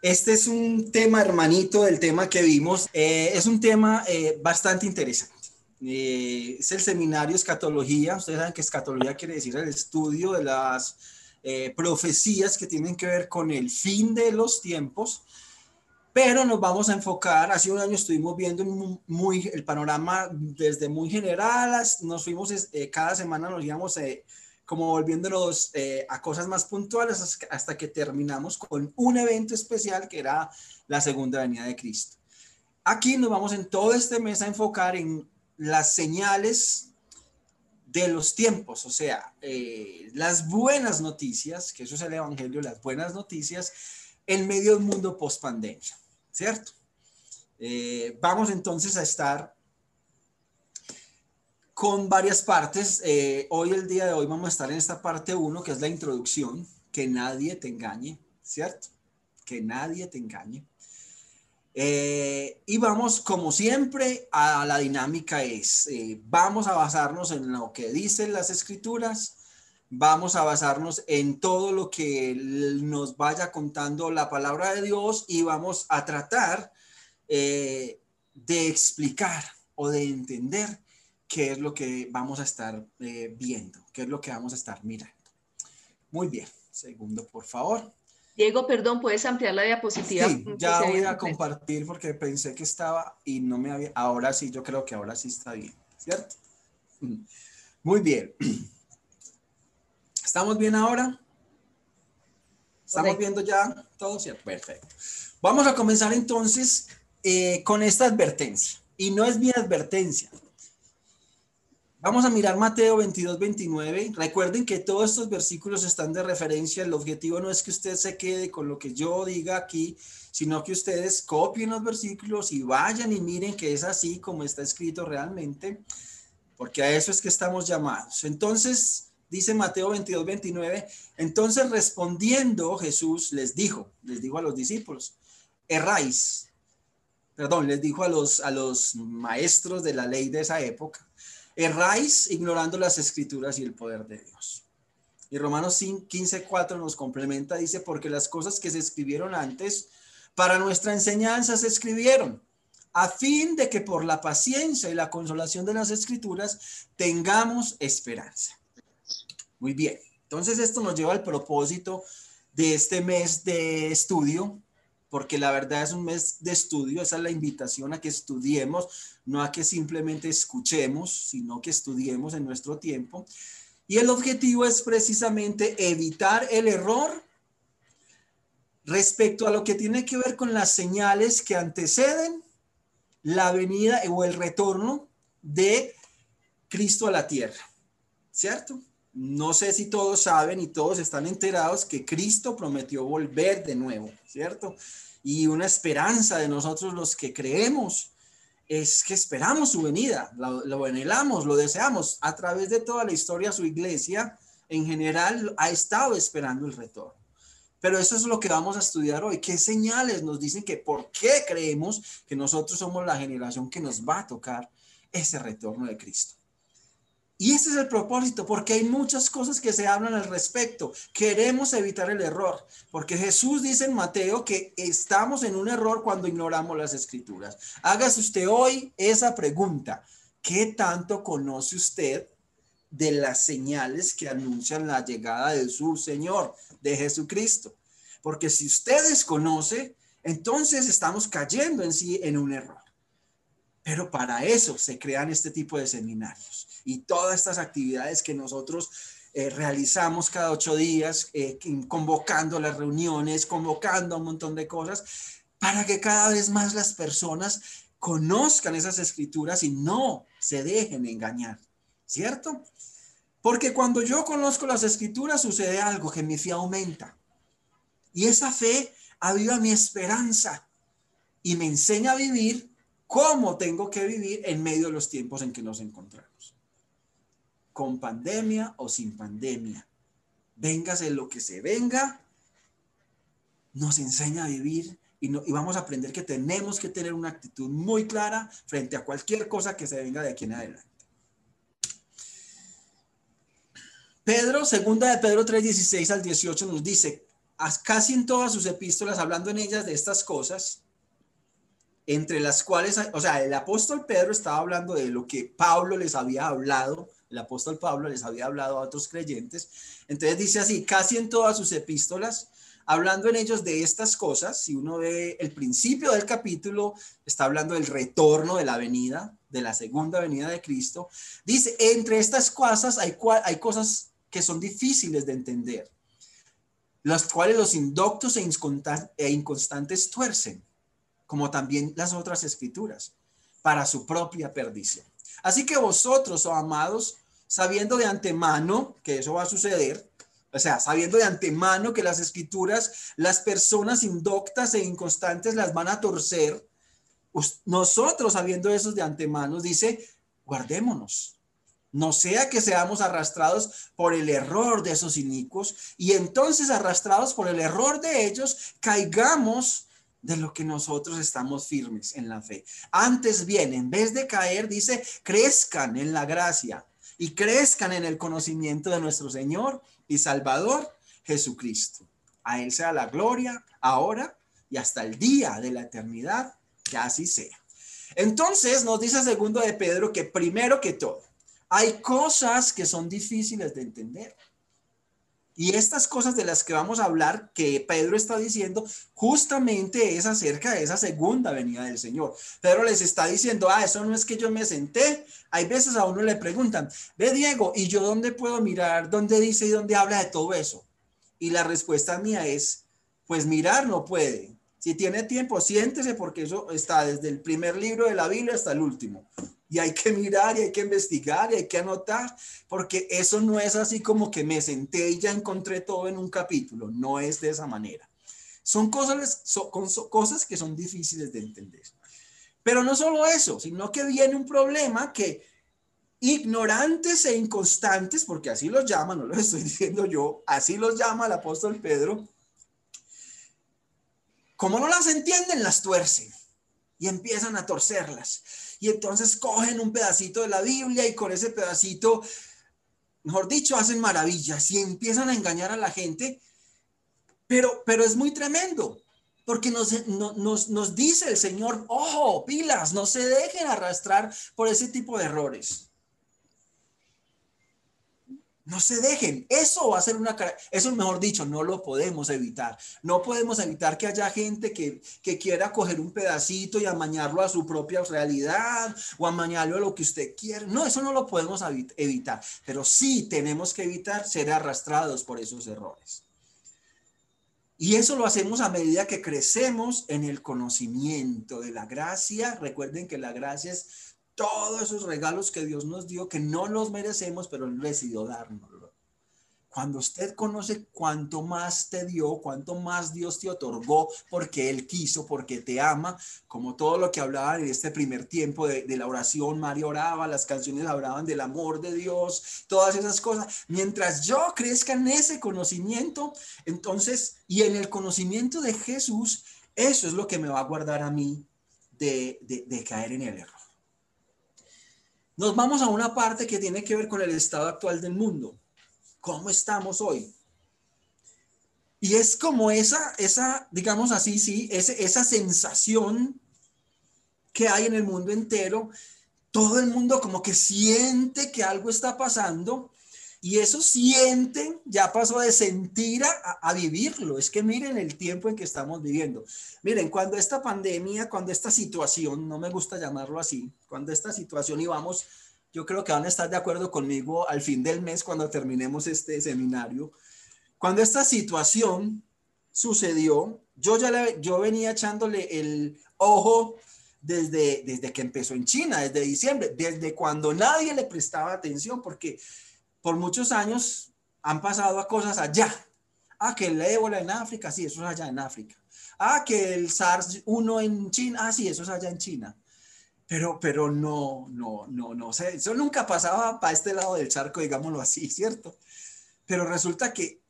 Este es un tema hermanito del tema que vimos. Eh, es un tema eh, bastante interesante. Eh, es el seminario Escatología. Ustedes saben que escatología quiere decir el estudio de las profecías que tienen que ver con el fin de los tiempos. Pero nos vamos a enfocar, hace un año estuvimos viendo muy, el panorama desde muy general, nos fuimos, cada semana nos íbamos como volviéndonos eh, a cosas más puntuales hasta que terminamos con un evento especial que era la segunda venida de Cristo. Aquí nos vamos en todo este mes a enfocar en las señales de los tiempos, o sea, eh, las buenas noticias, que eso es el Evangelio, las buenas noticias en medio del mundo post pandemia, ¿cierto? Eh, vamos entonces a estar con varias partes. Eh, hoy, el día de hoy, vamos a estar en esta parte 1, que es la introducción, que nadie te engañe, ¿cierto? Que nadie te engañe. Eh, y vamos, como siempre, a la dinámica es, eh, vamos a basarnos en lo que dicen las escrituras, vamos a basarnos en todo lo que nos vaya contando la palabra de Dios y vamos a tratar de explicar o de entender qué es lo que vamos a estar eh, viendo, qué es lo que vamos a estar mirando. Muy bien, segundo, por favor. Diego, perdón, ¿puedes ampliar la diapositiva? Sí, ya voy a compartir porque pensé que estaba y no me había, ahora sí, yo creo que ahora sí está bien, ¿cierto? Muy bien. ¿Estamos bien ahora? ¿Estamos viendo ya todo? ¿Cierto? Perfecto. Vamos a comenzar entonces eh, con esta advertencia. Y no es mi advertencia, Vamos a mirar Mateo 22, 29. Recuerden que todos estos versículos están de referencia. El objetivo no es que usted se quede con lo que yo diga aquí, sino que ustedes copien los versículos y vayan y miren que es así como está escrito realmente, porque a eso es que estamos llamados. Entonces, dice Mateo 22, 29, entonces respondiendo Jesús les dijo, les dijo a los discípulos, erráis, perdón, les dijo a los, a los maestros de la ley de esa época erráis ignorando las escrituras y el poder de Dios. Y Romanos 15, 4 nos complementa, dice, porque las cosas que se escribieron antes para nuestra enseñanza se escribieron, a fin de que por la paciencia y la consolación de las escrituras tengamos esperanza. Muy bien, entonces esto nos lleva al propósito de este mes de estudio porque la verdad es un mes de estudio, esa es la invitación a que estudiemos, no a que simplemente escuchemos, sino que estudiemos en nuestro tiempo. Y el objetivo es precisamente evitar el error respecto a lo que tiene que ver con las señales que anteceden la venida o el retorno de Cristo a la tierra, ¿cierto? No sé si todos saben y todos están enterados que Cristo prometió volver de nuevo, ¿cierto? Y una esperanza de nosotros los que creemos es que esperamos su venida, lo, anhelamos, lo deseamos. A través de toda la historia, su iglesia en general ha estado esperando el retorno. Pero eso es lo que vamos a estudiar hoy. ¿Qué señales nos dicen que por qué creemos que nosotros somos la generación que nos va a tocar ese retorno de Cristo? Y ese es el propósito, porque hay muchas cosas que se hablan al respecto. Queremos evitar el error, porque Jesús dice en Mateo que estamos en un error cuando ignoramos las escrituras. Hágase usted hoy esa pregunta. ¿Qué tanto conoce usted de las señales que anuncian la llegada de su Señor, de Jesucristo? Porque si usted desconoce, entonces estamos cayendo en sí en un error. Pero para eso se crean este tipo de seminarios y todas estas actividades que nosotros eh, realizamos cada ocho días, eh, convocando las reuniones, convocando un montón de cosas, para que cada vez más las personas conozcan esas escrituras y no se dejen engañar, ¿cierto? Porque cuando yo conozco las escrituras sucede algo, que mi fe aumenta. Y esa fe aviva mi esperanza y me enseña a vivir cómo tengo que vivir en medio de los tiempos en que nos encontramos con pandemia o sin pandemia. Véngase lo que se venga, nos enseña a vivir y, no, y vamos a aprender que tenemos que tener una actitud muy clara frente a cualquier cosa que se venga de aquí en adelante. Pedro, segunda de Pedro 3, 16 al 18 nos dice, casi en todas sus epístolas, hablando en ellas de estas cosas, entre las cuales, o sea, el apóstol Pedro estaba hablando de lo que Pablo les había hablado, el apóstol Pablo les había hablado a otros creyentes. Entonces dice así, casi en todas sus epístolas, hablando en ellos de estas cosas, si uno ve el principio del capítulo, está hablando del retorno de la venida, de la segunda venida de Cristo, dice, entre estas cosas hay, cosas que son difíciles de entender, las cuales los indoctos e, e inconstantes tuercen, como también las otras escrituras, para su propia perdición. Así que vosotros, oh amados, sabiendo de antemano que eso va a suceder, o sea, sabiendo de antemano que las escrituras, las personas indoctas e inconstantes las van a torcer, nosotros sabiendo eso de antemano, dice, guardémonos. No sea que seamos arrastrados por el error de esos inicuos y entonces arrastrados por el error de ellos, caigamos de lo que nosotros estamos firmes en la fe. Antes bien, en vez de caer, dice, crezcan en la gracia y crezcan en el conocimiento de nuestro Señor y Salvador Jesucristo. A Él sea la gloria ahora y hasta el día de la eternidad, que así sea. Entonces nos dice segundo de Pedro que primero que todo, hay cosas que son difíciles de entender. Y estas cosas de las que vamos a hablar, que Pedro está diciendo, justamente es acerca de esa segunda venida del Señor. Pedro les está diciendo, ah, eso no es que yo me senté. Hay veces a uno le preguntan, ve Diego, ¿y yo dónde puedo mirar? ¿Dónde dice y dónde habla de todo eso? Y la respuesta mía es, pues mirar no puede. Si tiene tiempo, siéntese porque eso está desde el primer libro de la Biblia hasta el último y hay que mirar y hay que investigar y hay que anotar, porque eso no es así como que me senté y ya encontré todo en un capítulo, no es de esa manera. Son cosas, son, cosas que son difíciles de entender. Pero no solo eso, sino que viene un problema que ignorantes e inconstantes, porque así los llama, no lo estoy diciendo yo, así los llama el apóstol Pedro, como no las entienden, las tuercen y empiezan a torcerlas y entonces cogen un pedacito de la Biblia y con ese pedacito, mejor dicho, hacen maravillas y empiezan a engañar a la gente, pero, pero es muy tremendo. Porque nos, nos, nos dice el Señor, ojo, pilas, no se dejen arrastrar por ese tipo de errores. No se dejen. Eso va a ser una... Eso, mejor dicho, no lo podemos evitar. No podemos evitar que haya gente que, que quiera coger un pedacito y amañarlo a su propia realidad o amañarlo a lo que usted quiere. No, eso no lo podemos evitar. Pero sí tenemos que evitar ser arrastrados por esos errores. Y eso lo hacemos a medida que crecemos en el conocimiento de la gracia. Recuerden que la gracia es todos esos regalos que Dios nos dio, que no los merecemos, pero Él decidió dárnoslo. Cuando usted conoce cuánto más te dio, cuánto más Dios te otorgó, porque Él quiso, porque te ama, como todo lo que hablaban en este primer tiempo de, la oración, Mario oraba, las canciones hablaban del amor de Dios, todas esas cosas. Mientras yo crezca en ese conocimiento, entonces, y en el conocimiento de Jesús, eso es lo que me va a guardar a mí de, de caer en el error. Nos vamos a una parte que tiene que ver con el estado actual del mundo. ¿Cómo estamos hoy? Y es como esa, esa, digamos así, sí, esa sensación que hay en el mundo entero. Todo el mundo como que siente que algo está pasando y eso siente ya pasó de sentir a, a, vivirlo. Es que miren el tiempo en que estamos viviendo. Miren, cuando esta pandemia, cuando esta situación, no me gusta llamarlo así, cuando esta situación y vamos, yo creo que van a estar de acuerdo conmigo al fin del mes cuando terminemos este seminario. Cuando esta situación sucedió, yo ya le, yo venía echándole el ojo desde, desde que empezó en China, desde diciembre, desde cuando nadie le prestaba atención, porque por muchos años han pasado a cosas allá. Ah, que el ébola en África, sí, eso es allá en África. Ah, que el SARS-1 en China, ah, sí, eso es allá en China. Pero, pero no, no, no, no sé, eso nunca pasaba para este lado del charco, digámoslo así, ¿cierto? Pero resulta que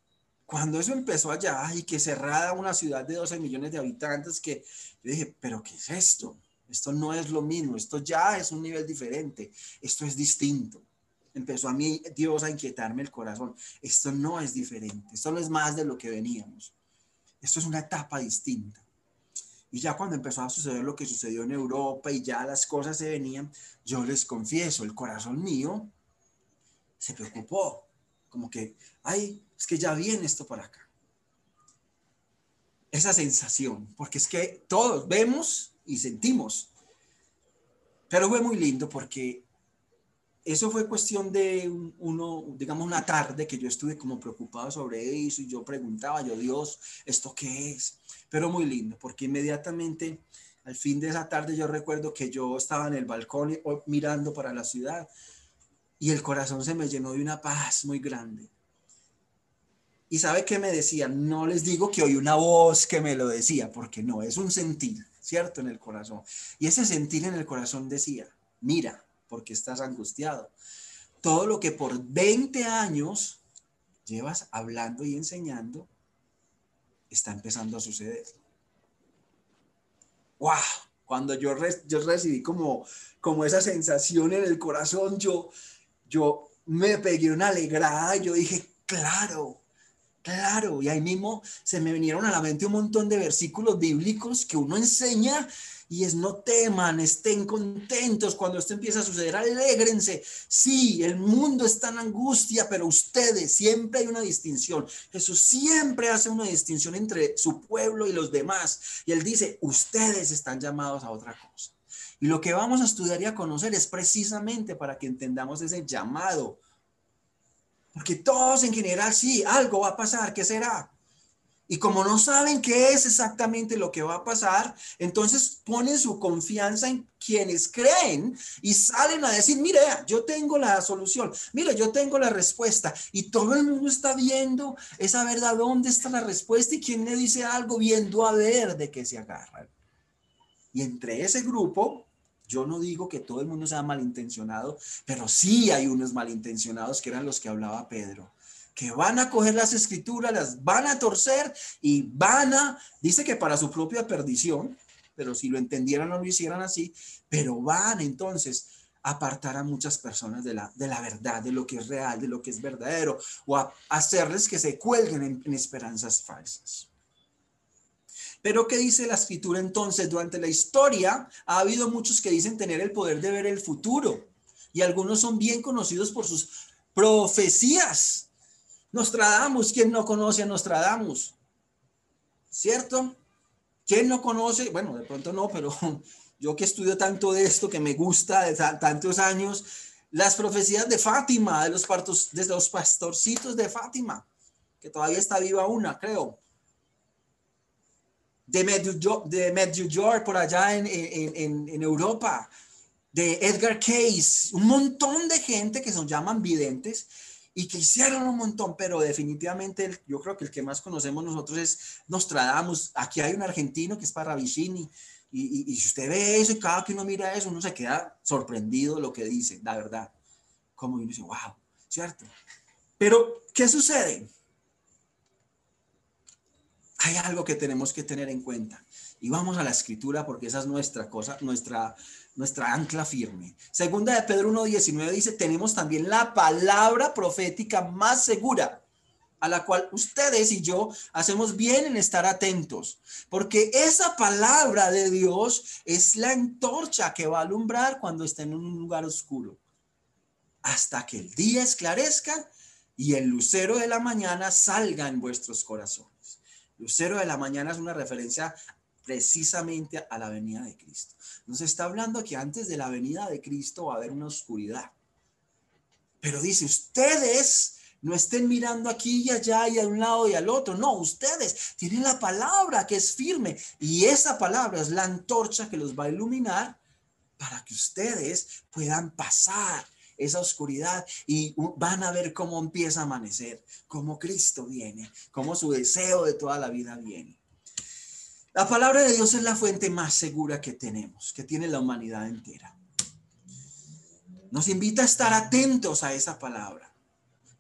cuando eso empezó allá y que cerrada una ciudad de 12 millones de habitantes, que dije, pero ¿qué es esto? Esto no es lo mismo, esto ya es un nivel diferente, esto es distinto empezó a mí Dios a inquietarme el corazón. Esto no es diferente, esto no es más de lo que veníamos. Esto es una etapa distinta. Y ya cuando empezó a suceder lo que sucedió en Europa y ya las cosas se venían, yo les confieso, el corazón mío se preocupó. Como que, ay, es que ya viene esto por acá. Esa sensación, porque es que todos vemos y sentimos. Pero fue muy lindo porque eso fue cuestión de uno, digamos, una tarde que yo estuve como preocupado sobre eso y yo preguntaba, yo, Dios, ¿esto qué es? Pero muy lindo, porque inmediatamente al fin de esa tarde yo recuerdo que yo estaba en el balcón mirando para la ciudad y el corazón se me llenó de una paz muy grande. Y sabe qué me decía, no les digo que oí una voz que me lo decía, porque no, es un sentir, ¿cierto? En el corazón. Y ese sentir en el corazón decía, mira, porque estás angustiado. Todo lo que por 20 años llevas hablando y enseñando está empezando a suceder. ¡Wow! Cuando yo, yo recibí como, como esa sensación en el corazón, yo, yo me pegué una alegrada yo dije, claro, claro. Y ahí mismo se me vinieron a la mente un montón de versículos bíblicos que uno enseña y es no teman, estén contentos cuando esto empieza a suceder, alégrense. Sí, el mundo está en angustia, pero ustedes, siempre hay una distinción. Jesús siempre hace una distinción entre su pueblo y los demás. Y él dice, ustedes están llamados a otra cosa. Y lo que vamos a estudiar y a conocer es precisamente para que entendamos ese llamado. Porque todos en general, sí, algo va a pasar, ¿qué será? Y como no saben qué es exactamente lo que va a pasar, entonces ponen su confianza en quienes creen y salen a decir, mire, yo tengo la solución, mire, yo tengo la respuesta. Y todo el mundo está viendo esa verdad, dónde está la respuesta y quién le dice algo, viendo a ver de qué se agarran. Y entre ese grupo, yo no digo que todo el mundo sea malintencionado, pero sí hay unos malintencionados que eran los que hablaba Pedro que van a coger las escrituras, las van a torcer y van a, dice que para su propia perdición, pero si lo entendieran no lo hicieran así, pero van entonces a apartar a muchas personas de la, de la verdad, de lo que es real, de lo que es verdadero, o a hacerles que se cuelguen en, en esperanzas falsas. Pero ¿qué dice la escritura entonces? Durante la historia ha habido muchos que dicen tener el poder de ver el futuro y algunos son bien conocidos por sus profecías Nostradamus, ¿quién no conoce a Nostradamus? ¿Cierto? ¿Quién no conoce? Bueno, de pronto no, pero yo que estudio tanto de esto, que me gusta de tantos años, las profecías de Fátima, de los, partos, de los pastorcitos de Fátima, que todavía está viva una, creo. De Medjugorje, por allá en, Europa, de Edgar Case, un montón de gente que se llaman videntes y que hicieron un montón, pero definitivamente yo creo que el que más conocemos nosotros es Nostradamus. Aquí hay un argentino que es Parravicini, y, y, si usted ve eso cada que uno mira eso, uno se queda sorprendido lo que dice, la verdad. Como uno dice, wow, ¿cierto? Pero, ¿qué sucede? Hay algo que tenemos que tener en cuenta. Y vamos a la escritura porque esa es nuestra cosa, nuestra, nuestra ancla firme. Segunda de Pedro 1.19 dice, tenemos también la palabra profética más segura, a la cual ustedes y yo hacemos bien en estar atentos, porque esa palabra de Dios es la antorcha que va a alumbrar cuando estén en un lugar oscuro, hasta que el día esclarezca y el lucero de la mañana salga en vuestros corazones. Lucero de la mañana es una referencia precisamente a la venida de Cristo. Nos está hablando que antes de la venida de Cristo va a haber una oscuridad. Pero dice, ustedes no estén mirando aquí y allá y a un lado y al otro. No, ustedes tienen la palabra que es firme y esa palabra es la antorcha que los va a iluminar para que ustedes puedan pasar esa oscuridad y van a ver cómo empieza a amanecer, cómo Cristo viene, cómo su deseo de toda la vida viene. La palabra de Dios es la fuente más segura que tenemos, que tiene la humanidad entera. Nos invita a estar atentos a esa palabra,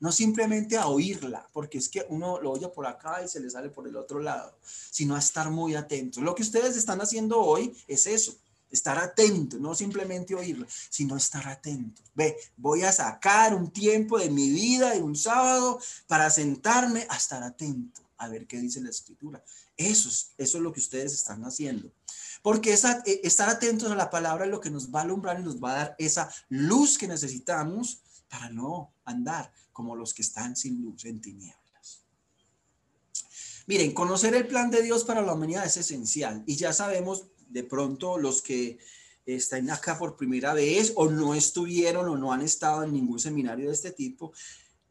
no simplemente a oírla, porque es que uno lo oye por acá y se le sale por el otro lado, sino a estar muy atentos. Lo que ustedes están haciendo hoy es eso, estar atentos, no simplemente oírlo, sino estar atentos. Ve, voy a sacar un tiempo de mi vida, de un sábado, para sentarme a estar atento, a ver qué dice la escritura Eso es, eso es lo que ustedes están haciendo. Porque eh, estar atentos a la palabra es lo que nos va a alumbrar y nos va a dar esa luz que necesitamos para no andar como los que están sin luz en tinieblas. Miren, conocer el plan de Dios para la humanidad es esencial y ya sabemos de pronto los que están acá por primera vez o no estuvieron o no han estado en ningún seminario de este tipo,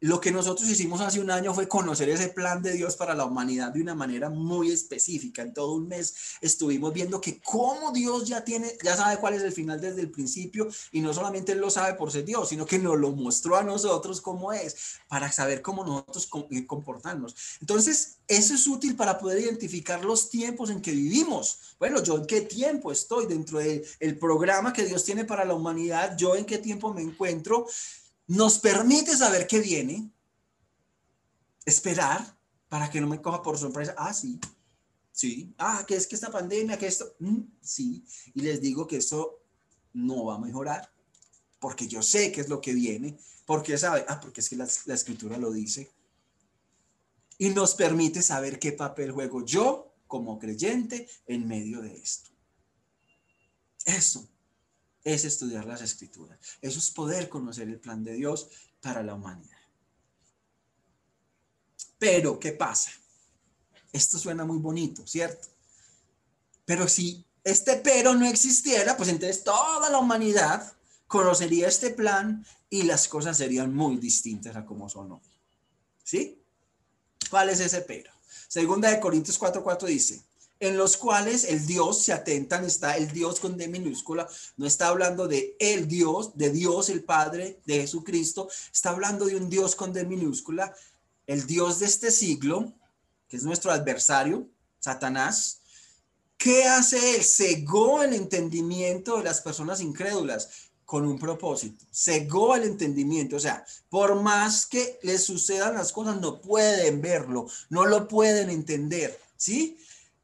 lo que nosotros hicimos hace un año fue conocer ese plan de Dios para la humanidad de una manera muy específica. En todo un mes estuvimos viendo que cómo Dios ya tiene, ya sabe cuál es el final desde el principio y no solamente él lo sabe por ser Dios, sino que nos lo mostró a nosotros cómo es para saber cómo nosotros eh, comportarnos. Entonces, eso es útil para poder identificar los tiempos en que vivimos. Bueno, yo en qué tiempo estoy dentro del programa que Dios tiene para la humanidad, yo en qué tiempo me encuentro nos permite saber qué viene, esperar para que no me coja por sorpresa. Ah, sí, sí. Ah, que es que esta pandemia, que esto, mm, sí. Y les digo que eso no va a mejorar, porque yo sé qué es lo que viene, porque sabe, ah, porque es que la, la escritura lo dice. Y nos permite saber qué papel juego yo como creyente en medio de esto. Eso es estudiar las escrituras. Eso es poder conocer el plan de Dios para la humanidad. Pero, ¿qué pasa? Esto suena muy bonito, ¿cierto? Pero si este pero no existiera, pues entonces toda la humanidad conocería este plan y las cosas serían muy distintas a como son hoy. ¿Sí? ¿Cuál es ese pero? Segunda de Corintios 4:4 dice, en los cuales el Dios se atentan, está el Dios con D minúscula, no está hablando de el Dios, de Dios el Padre, de Jesucristo, está hablando de un Dios con D minúscula, el Dios de este siglo, que es nuestro adversario, Satanás. ¿Qué hace él? Cegó el entendimiento de las personas incrédulas con un propósito, cegó el entendimiento, o sea, por más que les sucedan las cosas, no pueden verlo, no lo pueden entender, ¿sí?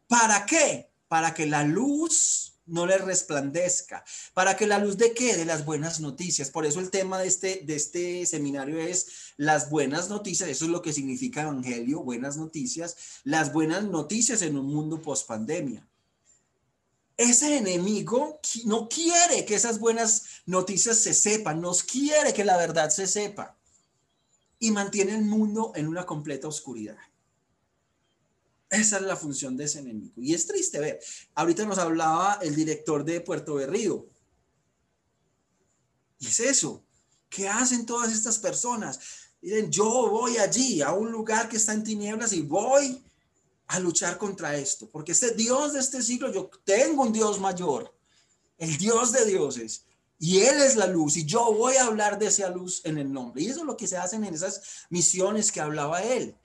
¿Para qué? Para que la luz no le resplandezca. ¿Para que la luz de qué? De las buenas noticias. Por eso el tema de este, de este seminario es las buenas noticias. Eso es lo que significa evangelio, buenas noticias. Las buenas noticias en un mundo post pandemia. Ese enemigo no quiere que esas buenas noticias se sepan, nos quiere que la verdad se sepa y mantiene el mundo en una completa oscuridad. Esa es la función de ese enemigo. Y es triste ver. Ahorita nos hablaba el director de Puerto Berrío. Y es eso. ¿Qué hacen todas estas personas? Dicen, yo voy allí, a un lugar que está en tinieblas y voy a luchar contra esto. Porque este Dios de este siglo, yo tengo un Dios mayor, el Dios de dioses. Y Él es la luz y yo voy a hablar de esa luz en el nombre. Y eso es lo que se hacen en esas misiones que hablaba Él.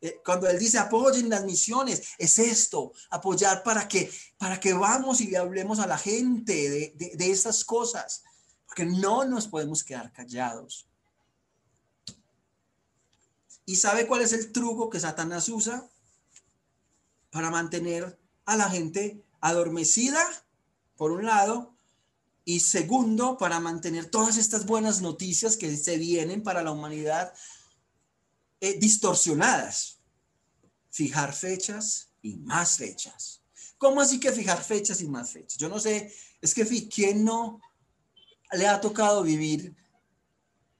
Eh, cuando él dice apoyen las misiones, es esto, apoyar para que, para que vamos y le hablemos a la gente de, de, de estas cosas, porque no nos podemos quedar callados. ¿Y sabe cuál es el truco que Satanás usa para mantener a la gente adormecida, por un lado, y segundo, para mantener todas estas buenas noticias que se vienen para la humanidad eh, distorsionadas. Fijar fechas y más fechas. ¿Cómo así que fijar fechas y más fechas? Yo no sé, es que ¿quién no le ha tocado vivir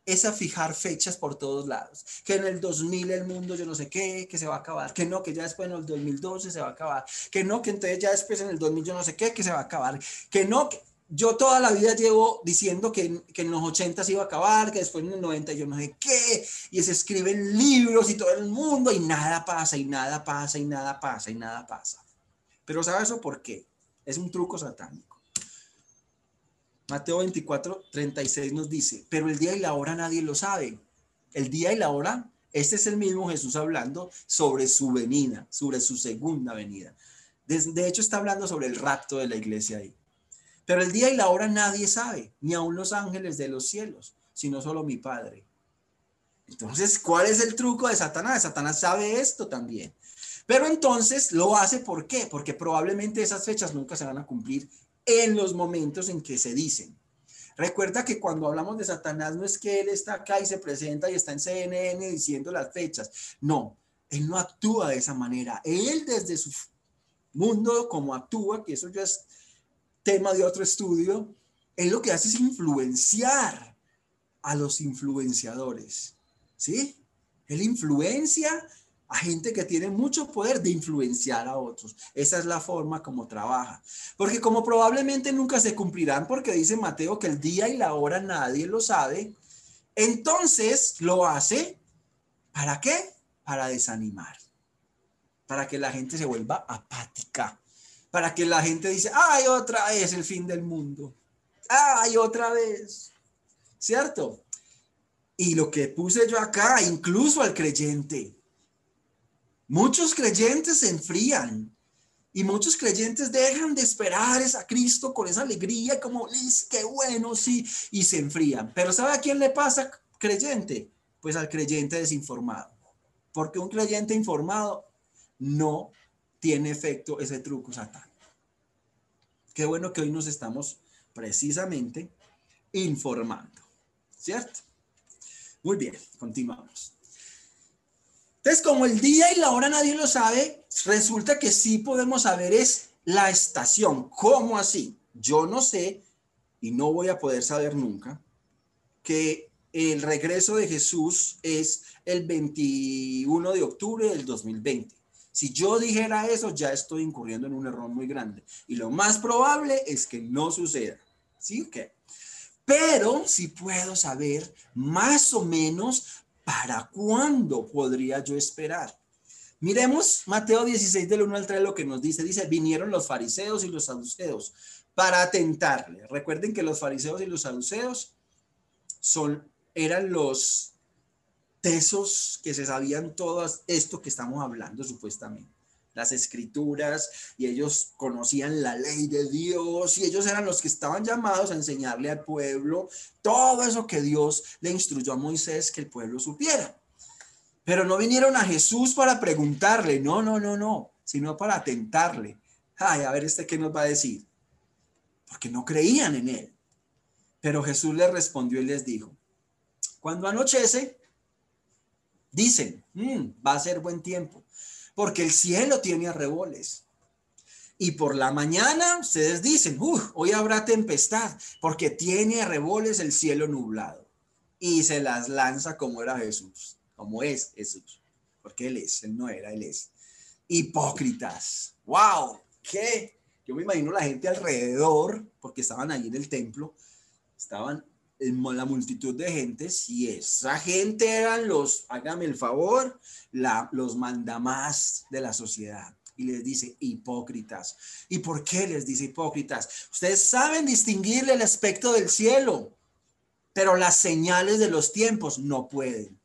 esa fijar fechas por todos lados? Que en el 2000 el mundo yo no sé qué, que se va a acabar, que no, que ya después en el 2012 se va a acabar, que no, que entonces ya después en el 2000 yo no sé qué, que se va a acabar, que no, yo toda la vida llevo diciendo que, en los 80 se iba a acabar, que después en el 90 yo no sé qué, y se escriben libros y todo el mundo, y nada pasa, y nada pasa, y nada pasa, y nada pasa. Pero ¿sabe eso por qué? Es un truco satánico. Mateo 24, 36 nos dice, pero el día y la hora nadie lo sabe. El día y la hora, este es el mismo Jesús hablando sobre su venida, sobre su segunda venida. De, de hecho, está hablando sobre el rapto de la iglesia ahí. Pero el día y la hora nadie sabe, ni aun los ángeles de los cielos, sino solo mi Padre. Entonces, ¿cuál es el truco de Satanás? Satanás sabe esto también. Pero entonces lo hace ¿por qué? Porque probablemente esas fechas nunca se van a cumplir en los momentos en que se dicen. Recuerda que cuando hablamos de Satanás no es que él está acá y se presenta y está en CNN diciendo las fechas. No, él no actúa de esa manera. Él desde su mundo, cómo actúa, que eso ya es tema de otro estudio, él lo que hace es influenciar a los influenciadores, ¿sí? Él influencia a gente que tiene mucho poder de influenciar a otros. Esa es la forma como trabaja. Porque como probablemente nunca se cumplirán, porque dice Mateo que el día y la hora nadie lo sabe, entonces lo hace, ¿para qué? Para desanimar, para que la gente se vuelva apática, para que la gente dice, ay, otra vez el fin del mundo, ay, otra vez, ¿cierto? Y lo que puse yo acá, incluso al creyente, Muchos creyentes se enfrían y muchos creyentes dejan de esperar a Cristo con esa alegría, como, qué bueno, sí, y se enfrían. Pero ¿sabe a quién le pasa creyente? Pues al creyente desinformado. Porque un creyente informado no tiene efecto ese truco satánico. Qué bueno que hoy nos estamos precisamente informando, ¿cierto? Muy bien, continuamos. Entonces, como el día y la hora nadie lo sabe, resulta que sí podemos saber es la estación. ¿Cómo así? Yo no sé y no voy a poder saber nunca que el regreso de Jesús es el 21 de octubre del 2020. Si yo dijera eso, ya estoy incurriendo en un error muy grande. Y lo más probable es que no suceda. ¿Sí o qué? Pero sí puedo saber más o menos ¿para cuándo podría yo esperar? Miremos Mateo 16 del 1 al 3 lo que nos dice. Dice, vinieron los fariseos y los saduceos para atentarle. Recuerden que los fariseos y los saduceos son, eran los tesos que se sabían todo esto que estamos hablando supuestamente las escrituras y ellos conocían la ley de Dios y ellos eran los que estaban llamados a enseñarle al pueblo todo eso que Dios le instruyó a Moisés que el pueblo supiera. Pero no vinieron a Jesús para preguntarle, no, no, no, no, sino para tentarle. Ay, a ver este qué nos va a decir. Porque no creían en él. Pero Jesús les respondió y les dijo, cuando anochece, dicen, mm, va a ser buen tiempo porque el cielo tiene arreboles. Y por la mañana ustedes dicen, hoy habrá tempestad, porque tiene arreboles el cielo nublado. Y se las lanza como era Jesús, como es Jesús, porque Él es, Él no era, Él es. Hipócritas, wow, ¿qué? Yo me imagino la gente alrededor, porque estaban allí en el templo, estaban la multitud de gente, si esa gente eran los, hágame el favor, la, los mandamás de la sociedad. Y les dice hipócritas. ¿Y por qué les dice hipócritas? Ustedes saben distinguirle el aspecto del cielo, pero las señales de los tiempos no pueden.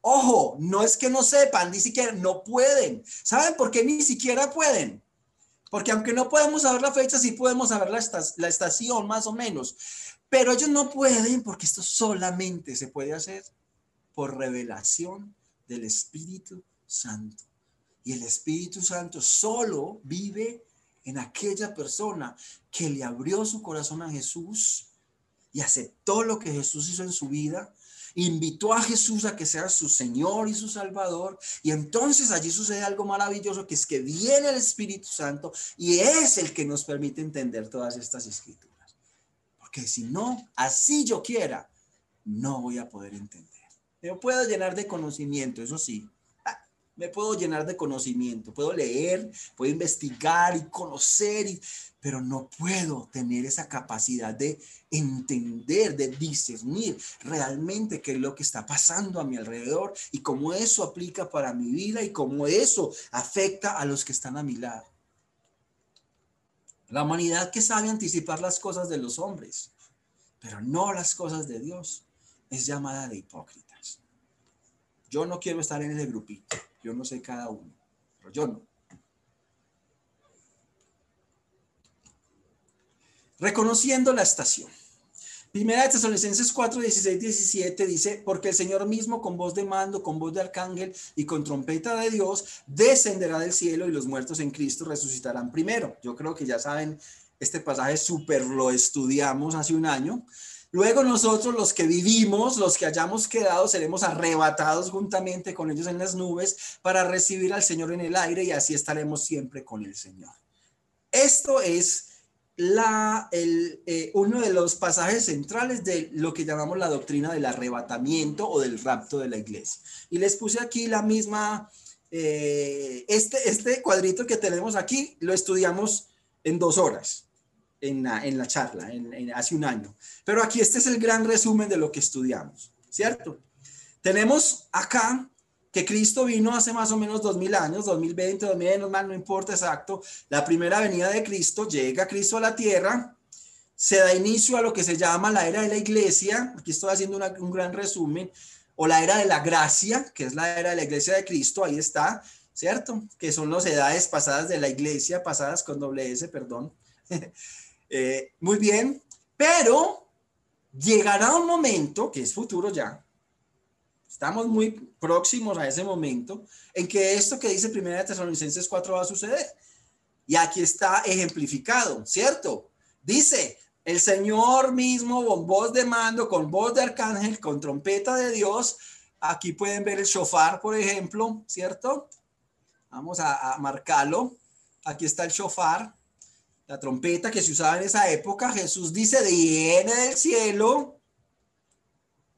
Ojo, no es que no sepan, ni siquiera no pueden. ¿Saben por qué ni siquiera pueden? Porque aunque no podemos saber la fecha, sí podemos saber la, la estación más o menos. Pero ellos no pueden porque esto solamente se puede hacer por revelación del Espíritu Santo. Y el Espíritu Santo solo vive en aquella persona que le abrió su corazón a Jesús y aceptó lo que Jesús hizo en su vida, invitó a Jesús a que sea su Señor y su Salvador, y entonces allí sucede algo maravilloso, que es que viene el Espíritu Santo y es el que nos permite entender todas estas escrituras que si no, así yo quiera, no voy a poder entender. Me puedo llenar de conocimiento, eso sí. Ah, me puedo llenar de conocimiento, puedo leer, puedo investigar y conocer, pero no puedo tener esa capacidad de entender, de discernir realmente qué es lo que está pasando a mi alrededor y cómo eso aplica para mi vida y cómo eso afecta a los que están a mi lado. La humanidad que sabe anticipar las cosas de los hombres, pero no las cosas de Dios, es llamada de hipócritas. Yo no quiero estar en ese grupito. Yo no sé cada uno, pero yo no. Reconociendo la estación. Primera de Tesalonicenses 4, 16, 17 dice, porque el Señor mismo con voz de mando, con voz de arcángel y con trompeta de Dios, descenderá del cielo y los muertos en Cristo resucitarán primero. Yo creo que ya saben, este pasaje súper lo estudiamos hace un año. Luego nosotros los que vivimos, los que hayamos quedado, seremos arrebatados juntamente con ellos en las nubes para recibir al Señor en el aire y así estaremos siempre con el Señor. Esto es eh, uno de los pasajes centrales de lo que llamamos la doctrina del arrebatamiento o del rapto de la iglesia. Y les puse aquí la misma, eh, este, este cuadrito que tenemos aquí, lo estudiamos en dos horas en la, en la charla, hace un año. Pero aquí este es el gran resumen de lo que estudiamos, ¿cierto? Tenemos acá que Cristo vino hace más o menos dos mil años, 2020, 2000, no importa exacto, la primera venida de Cristo, llega Cristo a la tierra, se da inicio a lo que se llama la era de la iglesia, aquí estoy haciendo un gran resumen, o la era de la gracia, que es la era de la iglesia de Cristo, ahí está, ¿cierto? Que son las edades pasadas de la iglesia, pasadas con doble S, perdón. Eh, muy bien, pero llegará un momento, que es futuro ya, Estamos muy próximos a ese momento en que esto que dice Primera de Tesalonicenses 4 va a suceder. Y aquí está ejemplificado, ¿cierto? Dice, el Señor mismo con voz de mando, con voz de arcángel, con trompeta de Dios. Aquí pueden ver el shofar, por ejemplo, ¿cierto? Vamos a, a marcarlo. Aquí está el shofar, la trompeta que se usaba en esa época. Jesús dice, viene del cielo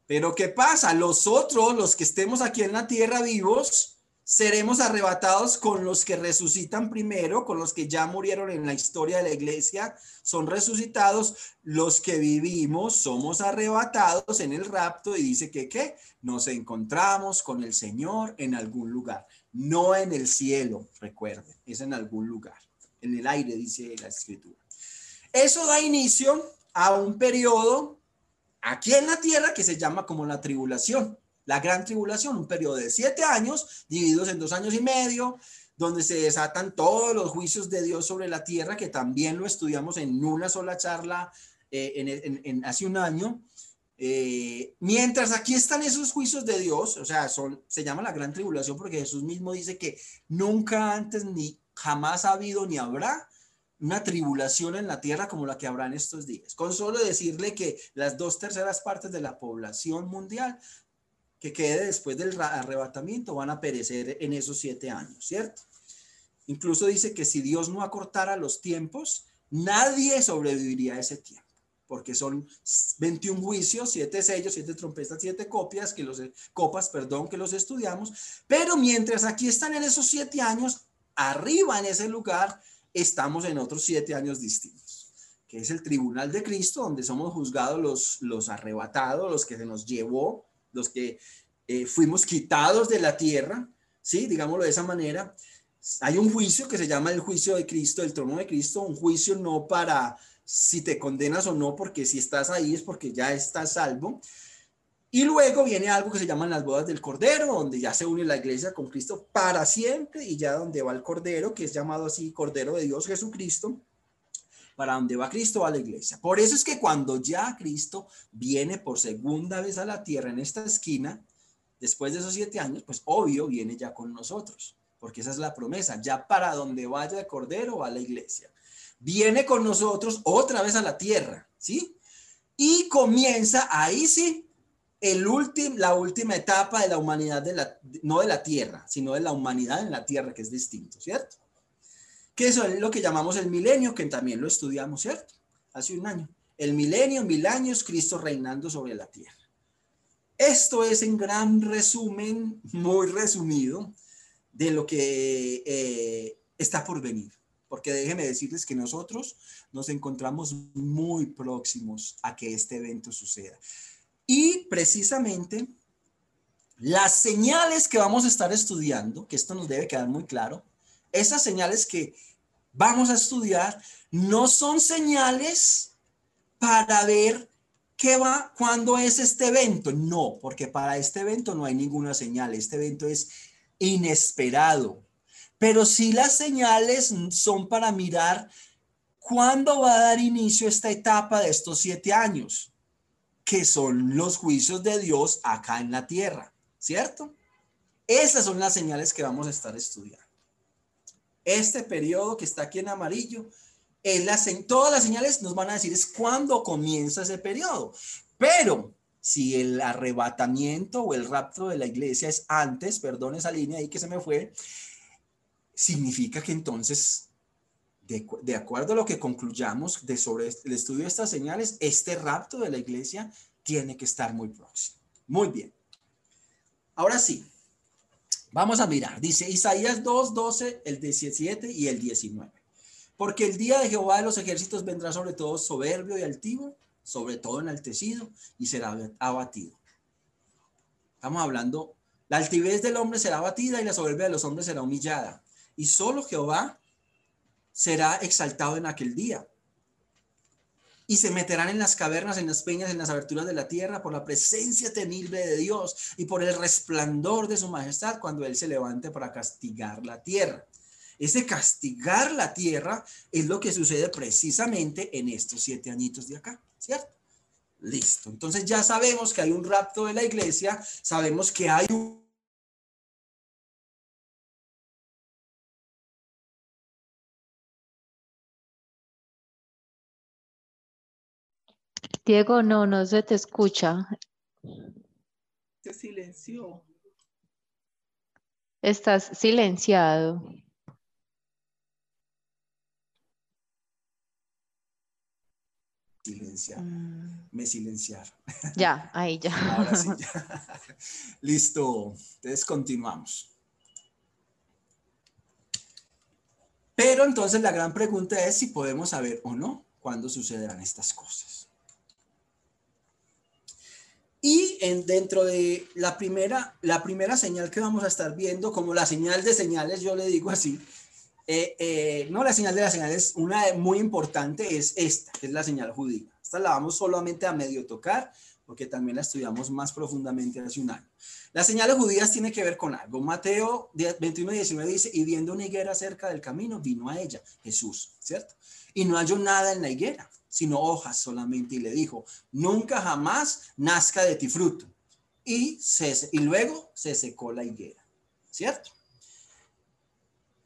pero ¿qué pasa? Los otros, los que estemos aquí en la tierra vivos, seremos arrebatados con los que resucitan primero, con los que ya murieron en la historia de la iglesia, son resucitados. Los que vivimos somos arrebatados en el rapto y dice que ¿qué? Nos encontramos con el Señor en algún lugar, no en el cielo, recuerden, es en algún lugar, en el aire, dice la escritura. Eso da inicio a un periodo aquí en la tierra que se llama como la tribulación, la gran tribulación, un periodo de siete años divididos en dos años y medio, donde se desatan todos los juicios de Dios sobre la tierra, que también lo estudiamos en una sola charla eh, en, hace un año. Eh, mientras aquí están esos juicios de Dios, o sea, se llama la gran tribulación porque Jesús mismo dice que nunca antes ni jamás ha habido ni habrá una tribulación en la tierra como la que habrá en estos días. Con solo decirle que las dos terceras partes de la población mundial que quede después del arrebatamiento van a perecer en esos siete años, ¿cierto? Incluso dice que si Dios no acortara los tiempos, nadie sobreviviría a ese tiempo, porque son 21 juicios, siete sellos, siete trompetas, siete copias, que los, copas, perdón, que los estudiamos, pero mientras aquí están en esos siete años, arriba en ese lugar, estamos en otros siete años distintos, que es el tribunal de Cristo, donde somos juzgados los, los arrebatados, los que se nos llevó, los que eh, fuimos quitados de la tierra, ¿sí? Digámoslo de esa manera. Hay un juicio que se llama el juicio de Cristo, el trono de Cristo, un juicio no para si te condenas o no, porque si estás ahí es porque ya estás salvo, y luego viene algo que se llaman las bodas del Cordero, donde ya se une la iglesia con Cristo para siempre y ya donde va el Cordero, que es llamado así Cordero de Dios Jesucristo, para donde va Cristo va la iglesia. Por eso es que cuando ya Cristo viene por segunda vez a la tierra en esta esquina, después de esos siete años, pues obvio viene ya con nosotros, porque esa es la promesa, ya para donde vaya el Cordero va la iglesia. Viene con nosotros otra vez a la tierra, ¿sí? Y comienza ahí sí el la última etapa de la humanidad, de la, no de la Tierra, sino de la humanidad en la Tierra, que es distinto, ¿cierto? Que eso es lo que llamamos el milenio, que también lo estudiamos, ¿cierto? Hace un año. El milenio, mil años, Cristo reinando sobre la Tierra. Esto es en gran resumen, muy resumido, de lo que eh, está por venir. Porque déjenme decirles que nosotros nos encontramos muy próximos a que este evento suceda. Y precisamente las señales que vamos a estar estudiando, que esto nos debe quedar muy claro, esas señales que vamos a estudiar no son señales para ver qué va, cuándo es este evento. No, porque para este evento no hay ninguna señal. Este evento es inesperado. Pero sí las señales son para mirar cuándo va a dar inicio esta etapa de estos siete años que son los juicios de Dios acá en la tierra, ¿cierto? Esas son las señales que vamos a estar estudiando. Este periodo que está aquí en amarillo, en las, todas las señales nos van a decir es cuándo comienza ese periodo. Pero si el arrebatamiento o el rapto de la iglesia es antes, perdón esa línea ahí que se me fue, significa que entonces de, acuerdo a lo que concluyamos de sobre el estudio de estas señales, este rapto de la iglesia tiene que estar muy próximo. Muy bien. Ahora sí, vamos a mirar. Dice Isaías 2, 12, el 17 y el 19. Porque el día de Jehová de los ejércitos vendrá sobre todo soberbio y altivo, sobre todo enaltecido, y será abatido. Estamos hablando, la altivez del hombre será abatida y la soberbia de los hombres será humillada. Y solo Jehová será exaltado en aquel día. Y se meterán en las cavernas, en las peñas, en las aberturas de la tierra, por la presencia temible de Dios y por el resplandor de su majestad cuando Él se levante para castigar la tierra. Ese castigar la tierra es lo que sucede precisamente en estos siete añitos de acá, ¿cierto? Listo. Entonces ya sabemos que hay un rapto de la iglesia, sabemos que hay un Diego, no, no se te escucha. Se silenció. Estás silenciado. Silenciar. Mm. Me silenciaron. Ya, ahí ya. Ahora sí, ya. Listo. Entonces continuamos. Pero entonces la gran pregunta es si podemos saber o no cuándo sucederán estas cosas. Y en, dentro de la primera, la primera señal que vamos a estar viendo, como la señal de señales, yo le digo así, eh, eh, no la señal de las señales, una muy importante es esta, que es la señal judía. Esta la vamos solamente a medio tocar, porque también la estudiamos más profundamente hace un año. Las señales judías tienen que ver con algo. Mateo 21 y 19 dice, y viendo una higuera cerca del camino, vino a ella, Jesús, ¿cierto? Y no halló nada en la higuera, sino hojas solamente, y le dijo, nunca jamás nazca de ti fruto. Y, luego se secó la higuera, ¿cierto?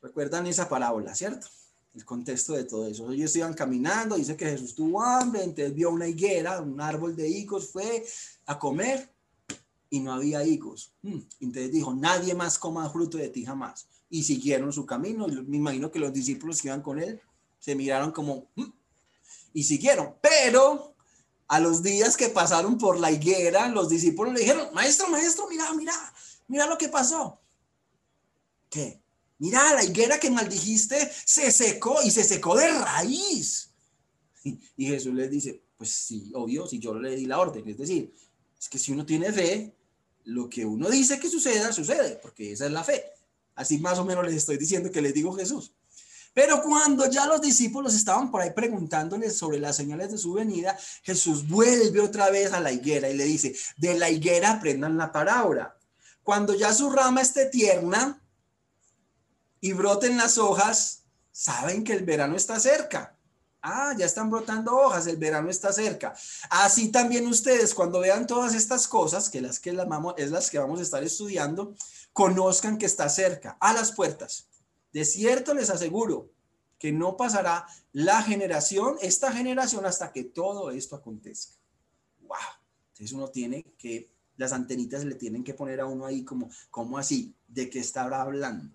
Recuerdan esa parábola, ¿cierto? El contexto de todo eso. Ellos iban caminando, dice que Jesús tuvo hambre, entonces vio una higuera, un árbol de higos, fue a comer y no había higos. Mm, entonces dijo, nadie más coma fruto de ti jamás. Y siguieron su camino. Me imagino que los discípulos que iban con él se miraron como, mm", y siguieron. Pero a los días que pasaron por la higuera, los discípulos le dijeron, maestro, maestro, mira, mira, mira lo que pasó. ¿Qué? Mira, la higuera que maldijiste se secó y se secó de raíz. Y, Jesús les dice, pues sí, obvio, si yo le di la orden. Es decir, es que si uno tiene fe, lo que uno dice que suceda, sucede, porque esa es la fe. Así más o menos les estoy diciendo que les digo Jesús. Pero cuando ya los discípulos estaban por ahí preguntándoles sobre las señales de su venida, Jesús vuelve otra vez a la higuera y le dice, de la higuera aprendan la parábola. Cuando ya su rama esté tierna y broten las hojas, saben que el verano está cerca. Ah, ya están brotando hojas, el verano está cerca. Así también ustedes, cuando vean todas estas cosas, que las que las vamos, es las que vamos a estar estudiando, conozcan que está cerca, a las puertas. De cierto les aseguro que no pasará la generación, esta generación, hasta que todo esto acontezca. ¡Wow! Entonces uno tiene que, las antenitas le tienen que poner a uno ahí como, como así, de qué estará hablando.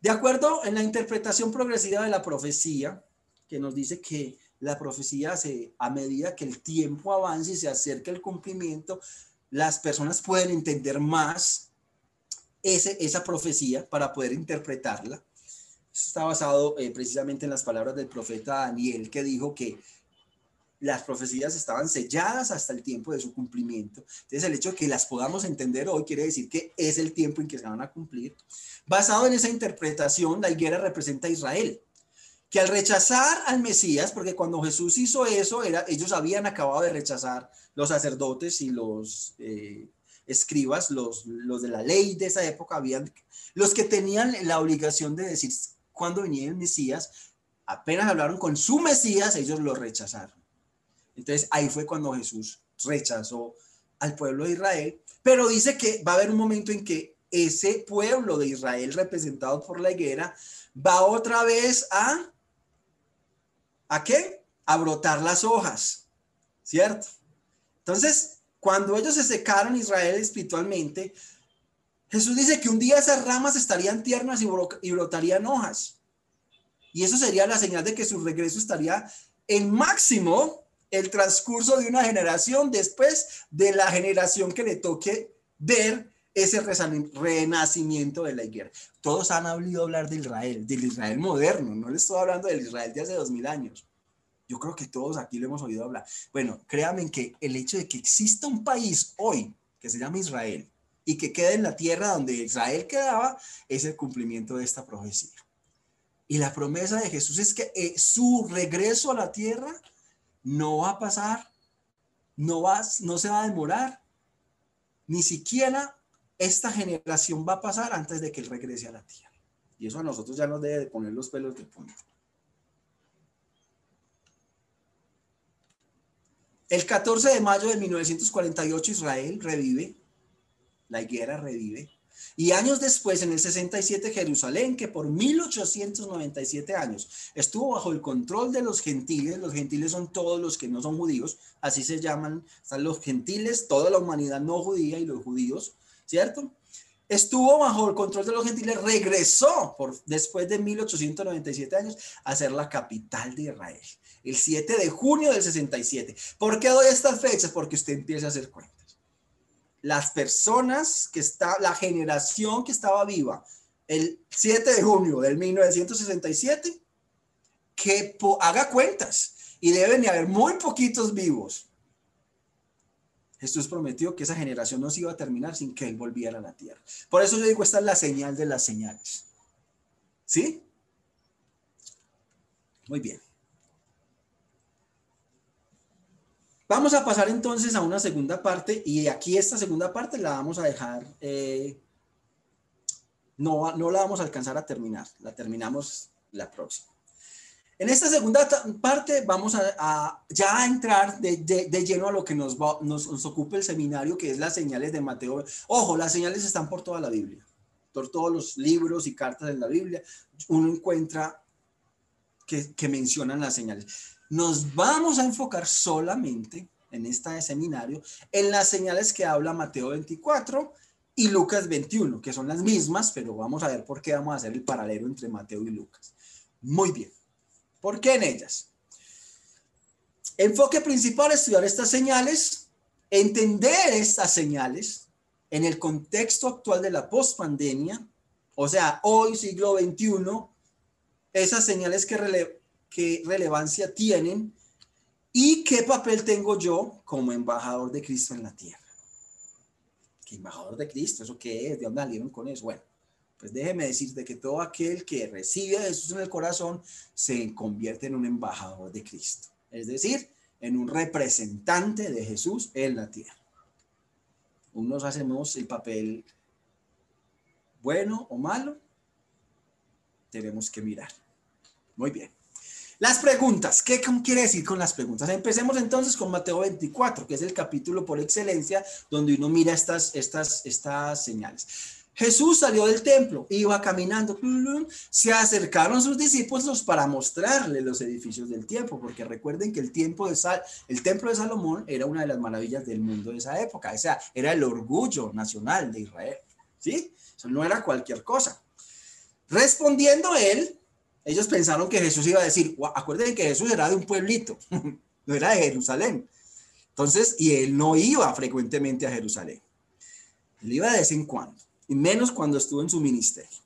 De acuerdo en la interpretación progresiva de la profecía, que nos dice que la profecía se, a medida que el tiempo avance y se acerca el cumplimiento, las personas pueden entender más ese, esa profecía para poder interpretarla. Está basado eh, precisamente en las palabras del profeta Daniel, que dijo que las profecías estaban selladas hasta el tiempo de su cumplimiento. Entonces, el hecho de que las podamos entender hoy quiere decir que es el tiempo en que se van a cumplir. Basado en esa interpretación, la higuera representa a Israel, que al rechazar al Mesías, porque cuando Jesús hizo eso, era, ellos habían acabado de rechazar los sacerdotes y los eh, escribas, los, los de la ley de esa época, habían, los que tenían la obligación de decir cuando venía el Mesías, apenas hablaron con su Mesías, ellos lo rechazaron. Entonces ahí fue cuando Jesús rechazó al pueblo de Israel, pero dice que va a haber un momento en que ese pueblo de Israel representado por la higuera va otra vez a ¿a qué? A brotar las hojas, ¿cierto? Entonces, cuando ellos se secaron Israel espiritualmente, Jesús dice que un día esas ramas estarían tiernas y, brotarían hojas. Y eso sería la señal de que su regreso estaría en máximo el transcurso de una generación después de la generación que le toque ver ese renacimiento de la guerra. Todos han oído hablar de Israel, del Israel moderno, no les estoy hablando del Israel de hace dos mil años. Yo creo que todos aquí lo hemos oído hablar. Bueno, créanme que el hecho de que exista un país hoy que se llama Israel y que quede en la tierra donde Israel quedaba es el cumplimiento de esta profecía. Y la promesa de Jesús es que eh, su regreso a la tierra no va a pasar, no, va, no se va a demorar, ni siquiera esta generación va a pasar antes de que él regrese a la tierra. Y eso a nosotros ya nos debe de poner los pelos de punta. El 14 de mayo de 1948 Israel revive, la higuera revive, y años después, en el 67, Jerusalén, que por 1897 años estuvo bajo el control de los gentiles, los gentiles son todos los que no son judíos, así se llaman, están los gentiles, toda la humanidad no judía y los judíos, ¿cierto? Estuvo bajo el control de los gentiles, regresó después de 1897 años a ser la capital de Israel, el 7 de junio del 67. ¿Por qué doy estas fechas? Porque usted empieza a hacer cuentas. Las personas que está, la generación que estaba viva el 7 de junio del 1967, que haga cuentas y deben de haber muy poquitos vivos Jesús prometió que esa generación no se iba a terminar sin que Él volviera a la tierra. Por eso yo digo, esta es la señal de las señales. ¿Sí? Muy bien. Vamos a pasar entonces a una segunda parte y aquí esta segunda parte la vamos a dejar, eh, no, no la vamos a alcanzar a terminar, la terminamos la próxima. En esta segunda parte vamos a, ya a entrar de, lleno a lo que nos, nos, nos, ocupa el seminario, que es las señales de Mateo. Ojo, las señales están por toda la Biblia, por todos los libros y cartas de la Biblia. Uno encuentra que, mencionan las señales. Nos vamos a enfocar solamente en este seminario en las señales que habla Mateo 24 y Lucas 21, que son las mismas, pero vamos a ver por qué vamos a hacer el paralelo entre Mateo y Lucas. Muy bien. ¿Por qué en ellas? Enfoque principal, estudiar estas señales, entender estas señales en el contexto actual de la pospandemia, o sea, hoy siglo XXI, esas señales que, relevancia tienen y qué papel tengo yo como embajador de Cristo en la tierra. ¿Qué embajador de Cristo? ¿Eso qué es? ¿De dónde salieron con eso? Bueno, pues déjeme decirte que todo aquel que recibe a Jesús en el corazón se convierte en un embajador de Cristo, es decir, en un representante de Jesús en la tierra. Unos hacemos el papel bueno o malo, tenemos que mirar. Muy bien. Las preguntas, ¿qué quiere decir con las preguntas? Empecemos entonces con Mateo 24, que es el capítulo por excelencia donde uno mira estas, estas, estas señales. Jesús salió del templo, iba caminando, se acercaron sus discípulos para mostrarle los edificios del tiempo, porque recuerden que el, tiempo de Sal, el templo de Salomón era una de las maravillas del mundo de esa época, o sea, era el orgullo nacional de Israel, ¿sí? Eso no era cualquier cosa. Respondiendo él, ellos pensaron que Jesús iba a decir, acuérdense que Jesús era de un pueblito, no era de Jerusalén. Entonces, y él no iba frecuentemente a Jerusalén. Él iba de vez en cuando y menos cuando estuvo en su ministerio.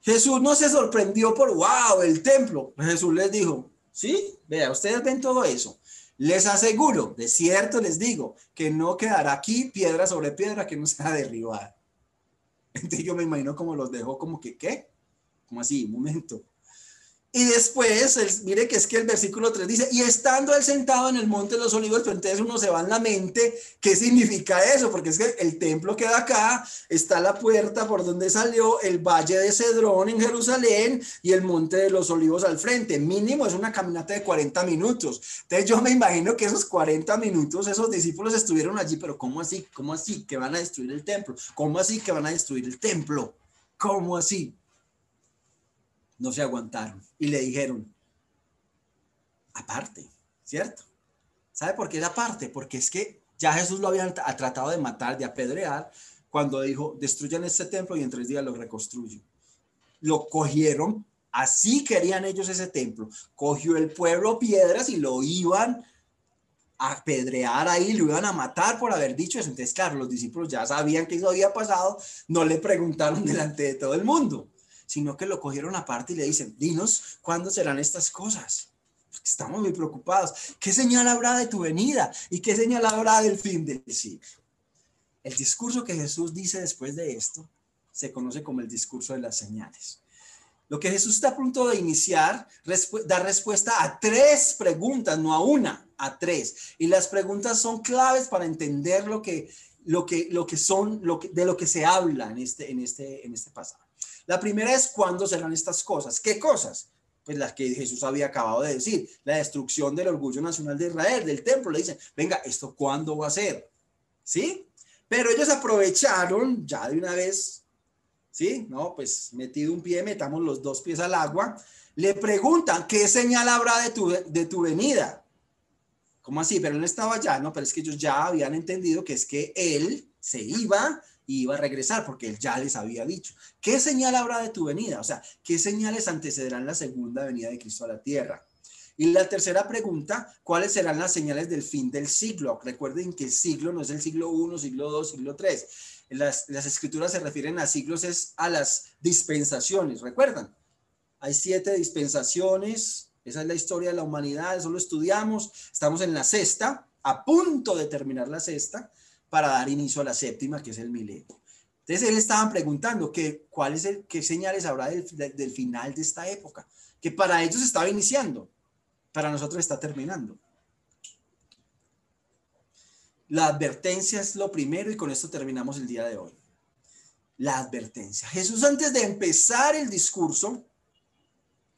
Jesús no se sorprendió por, wow, el templo. Jesús les dijo, sí, vea, ustedes ven todo eso. Les aseguro, de cierto les digo, que no quedará aquí piedra sobre piedra que no sea derribada. Entonces yo me imagino como los dejó como que, ¿qué? Como así, un momento. Y después, mire que es que el versículo 3 dice, y estando él sentado en el monte de los olivos, pero entonces uno se va en la mente, ¿qué significa eso? Porque es que el templo queda acá, está la puerta por donde salió el valle de Cedrón en Jerusalén y el monte de los olivos al frente. Mínimo es una caminata de 40 minutos. Entonces yo me imagino que esos 40 minutos esos discípulos estuvieron allí, pero ¿cómo así? ¿Cómo así que van a destruir el templo? ¿Cómo así que van a destruir el templo? ¿Cómo así? No se aguantaron y le dijeron, aparte, ¿cierto? ¿Sabe por qué es aparte? Porque es que ya Jesús lo había tratado de matar, de apedrear, cuando dijo, destruyan este templo y en tres días lo reconstruyo. Lo cogieron Así querían ellos ese templo. Cogió el pueblo piedras y lo iban a apedrear ahí, lo iban a matar por haber dicho eso. Entonces, claro, los discípulos ya sabían que eso había pasado, no le preguntaron delante de todo el mundo, sino que lo cogieron aparte y le dicen, dinos, ¿cuándo serán estas cosas? Estamos muy preocupados. ¿Qué señal habrá de tu venida? ¿Y qué señal habrá del fin del siglo? El discurso que Jesús dice después de esto se conoce como el discurso de las señales. Lo que Jesús está a punto de iniciar da respuesta a tres preguntas, no a una, a tres. Y las preguntas son claves para entender lo que, lo que, lo que son, lo que, de lo que se habla en este, en, este, en este pasaje. La primera es cuándo serán estas cosas. ¿Qué cosas? Pues las que Jesús había acabado de decir, la destrucción del orgullo nacional de Israel, del templo. Le dicen, venga, ¿esto cuándo va a ser? ¿Sí? Pero ellos aprovecharon ya de una vez ¿sí? No, pues metido un pie, metamos los dos pies al agua. Le preguntan, ¿qué señal habrá de tu, de tu venida? ¿Cómo así? Pero él estaba allá, ¿no? Pero es que ellos ya habían entendido que es que él se iba y iba a regresar porque él ya les había dicho. ¿Qué señal habrá de tu venida? O sea, ¿qué señales antecederán la segunda venida de Cristo a la tierra? Y la tercera pregunta, ¿cuáles serán las señales del fin del siglo? Recuerden que el siglo no es el siglo 1, siglo 2, siglo 3 las, escrituras se refieren a siglos, es a las dispensaciones, ¿recuerdan? Hay siete dispensaciones, esa es la historia de la humanidad, eso lo estudiamos, estamos en la sexta, a punto de terminar la sexta, para dar inicio a la séptima, que es el milenio. Entonces, él estaban preguntando que, cuál es el, qué señales habrá del, del final de esta época, que para ellos estaba iniciando, para nosotros está terminando. La advertencia es lo primero y con esto terminamos el día de hoy. La advertencia. Jesús antes de empezar el discurso,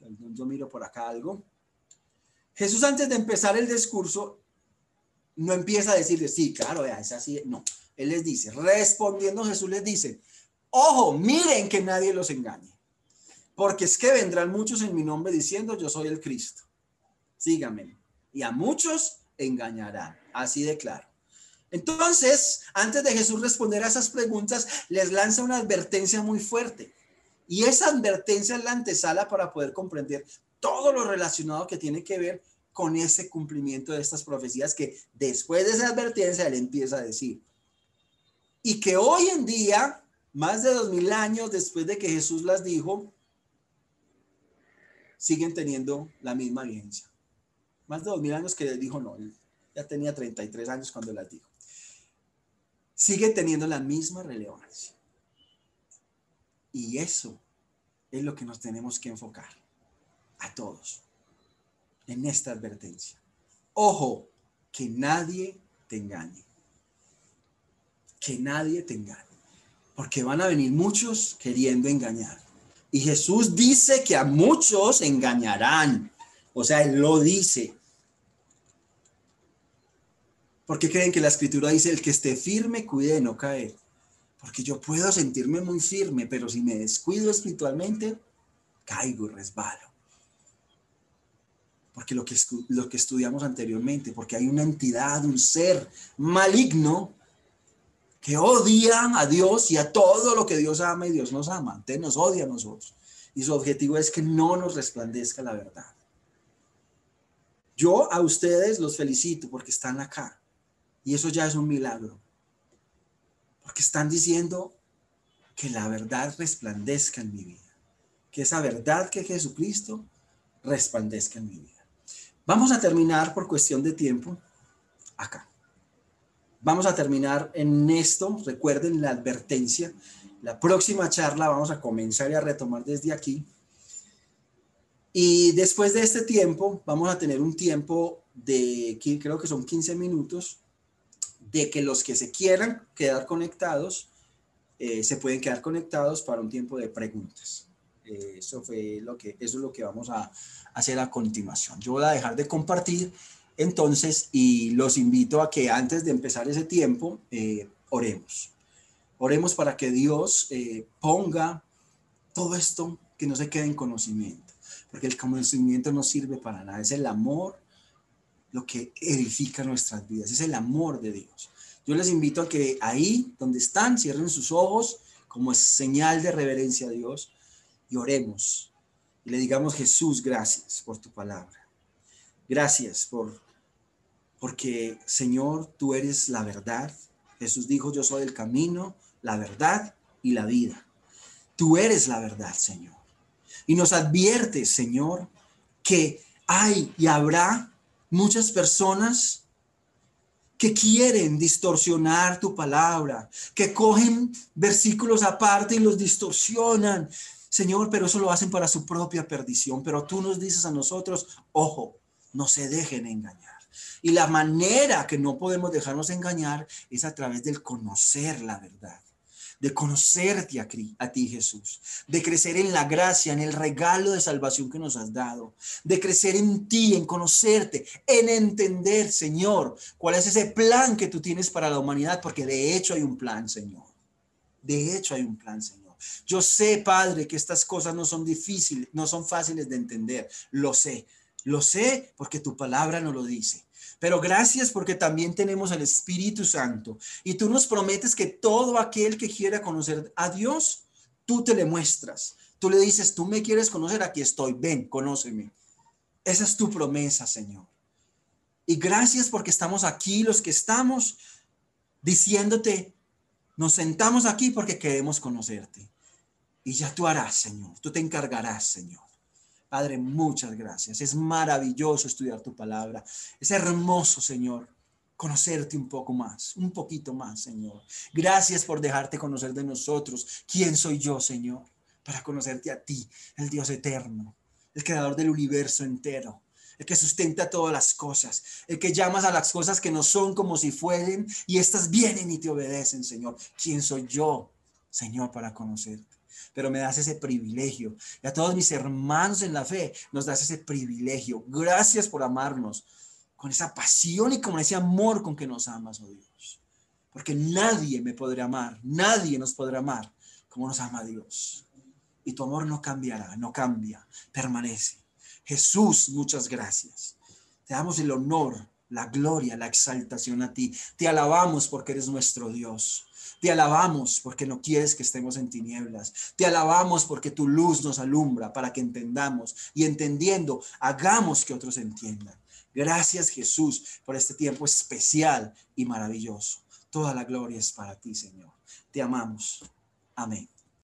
yo miro por acá algo, Jesús antes de empezar el discurso no empieza a decirle, sí, claro, es así. No, él les dice, respondiendo Jesús les dice, ojo, miren que nadie los engañe, porque es que vendrán muchos en mi nombre diciendo, yo soy el Cristo. Síganme. Y a muchos engañarán. Así de claro. Entonces, antes de Jesús responder a esas preguntas, les lanza una advertencia muy fuerte. Y esa advertencia es la antesala para poder comprender todo lo relacionado que tiene que ver con ese cumplimiento de estas profecías que después de esa advertencia él empieza a decir. Y que hoy en día, más de dos mil años después de que Jesús las dijo, siguen teniendo la misma vigencia. Más de dos mil años que él dijo no, ya tenía 33 años cuando las dijo sigue teniendo la misma relevancia. Y eso es lo que nos tenemos que enfocar a todos en esta advertencia. Ojo, que nadie te engañe. Que nadie te engañe. Porque van a venir muchos queriendo engañar. Y Jesús dice que a muchos engañarán. O sea, Él lo dice. Porque creen que la escritura dice, el que esté firme, cuide de no caer. Porque yo puedo sentirme muy firme, pero si me descuido espiritualmente, caigo y resbalo. Porque lo que, lo que estudiamos anteriormente, porque hay una entidad, un ser maligno que odia a Dios y a todo lo que Dios ama y Dios nos ama. Entonces nos odia a nosotros. Y su objetivo es que no nos resplandezca la verdad. Yo a ustedes los felicito porque están acá. Y eso ya es un milagro. Porque están diciendo que la verdad resplandezca en mi vida. Que esa verdad que Jesucristo resplandezca en mi vida. Vamos a terminar por cuestión de tiempo acá. Vamos a terminar en esto. Recuerden la advertencia. La próxima charla vamos a comenzar y a retomar desde aquí. Y después de este tiempo, vamos a tener un tiempo de, creo que son 15 minutos, de que los que se quieran quedar conectados eh, se pueden quedar conectados para un tiempo de preguntas. Eh, eso, fue lo que, eso es lo que vamos a hacer a continuación. Yo voy a dejar de compartir entonces y los invito a que antes de empezar ese tiempo eh, oremos. Oremos para que Dios ponga todo esto que no se quede en conocimiento, porque el conocimiento no sirve para nada, es el amor lo que edifica nuestras vidas, es el amor de Dios. Yo les invito a que ahí donde están, cierren sus ojos como señal de reverencia a Dios y oremos. y le digamos, Jesús, gracias por tu palabra. Gracias por, porque Señor, tú eres la verdad. Jesús dijo, yo soy el camino, la verdad y la vida. Tú eres la verdad, Señor. Y nos advierte, Señor, que hay y habrá muchas personas que quieren distorsionar tu palabra, que cogen versículos aparte y los distorsionan. Señor, pero eso lo hacen para su propia perdición. Pero tú nos dices a nosotros, ojo, no se dejen engañar. Y la manera que no podemos dejarnos engañar es a través del conocer la verdad de conocerte a, a ti, Jesús, de crecer en la gracia, en el regalo de salvación que nos has dado, de crecer en ti, en conocerte, en entender, Señor, cuál es ese plan que tú tienes para la humanidad, porque de hecho hay un plan, Señor. De hecho hay un plan, Señor. Yo sé, Padre, que estas cosas no son difíciles, no son fáciles de entender. Lo sé. Lo sé porque tu palabra no lo dice. Pero gracias porque también tenemos el Espíritu Santo. Y tú nos prometes que todo aquel que quiera conocer a Dios, tú te le muestras. Tú le dices, tú me quieres conocer, aquí estoy, ven, conóceme. Esa es tu promesa, Señor. Y gracias porque estamos aquí, los que estamos diciéndote, nos sentamos aquí porque queremos conocerte. Y ya tú harás, Señor. Tú te encargarás, Señor. Padre, muchas gracias. Es maravilloso estudiar tu palabra. Es hermoso, Señor, conocerte un poco más, un poquito más, Señor. Gracias por dejarte conocer de nosotros. ¿Quién soy yo, Señor? Para conocerte a ti, el Dios eterno, el creador del universo entero el que sustenta todas las cosas, el que llamas a las cosas que no son como si fueren y estas vienen y te obedecen, Señor. ¿Quién soy yo, Señor, para conocerte? pero me das ese privilegio. Y a todos mis hermanos en la fe nos das ese privilegio. Gracias por amarnos con esa pasión y con ese amor con que nos amas, oh Dios. Porque nadie me podrá amar, nadie nos podrá amar como nos ama Dios. Y tu amor no cambiará, no cambia, permanece. Jesús, muchas gracias. Te damos el honor, la gloria, la exaltación a ti. Te alabamos porque eres nuestro Dios. Te alabamos porque no quieres que estemos en tinieblas. Te alabamos porque tu luz nos alumbra para que entendamos y entendiendo, hagamos que otros entiendan. Gracias Jesús por este tiempo especial y maravilloso. Toda la gloria es para ti, Señor. Te amamos. Amén.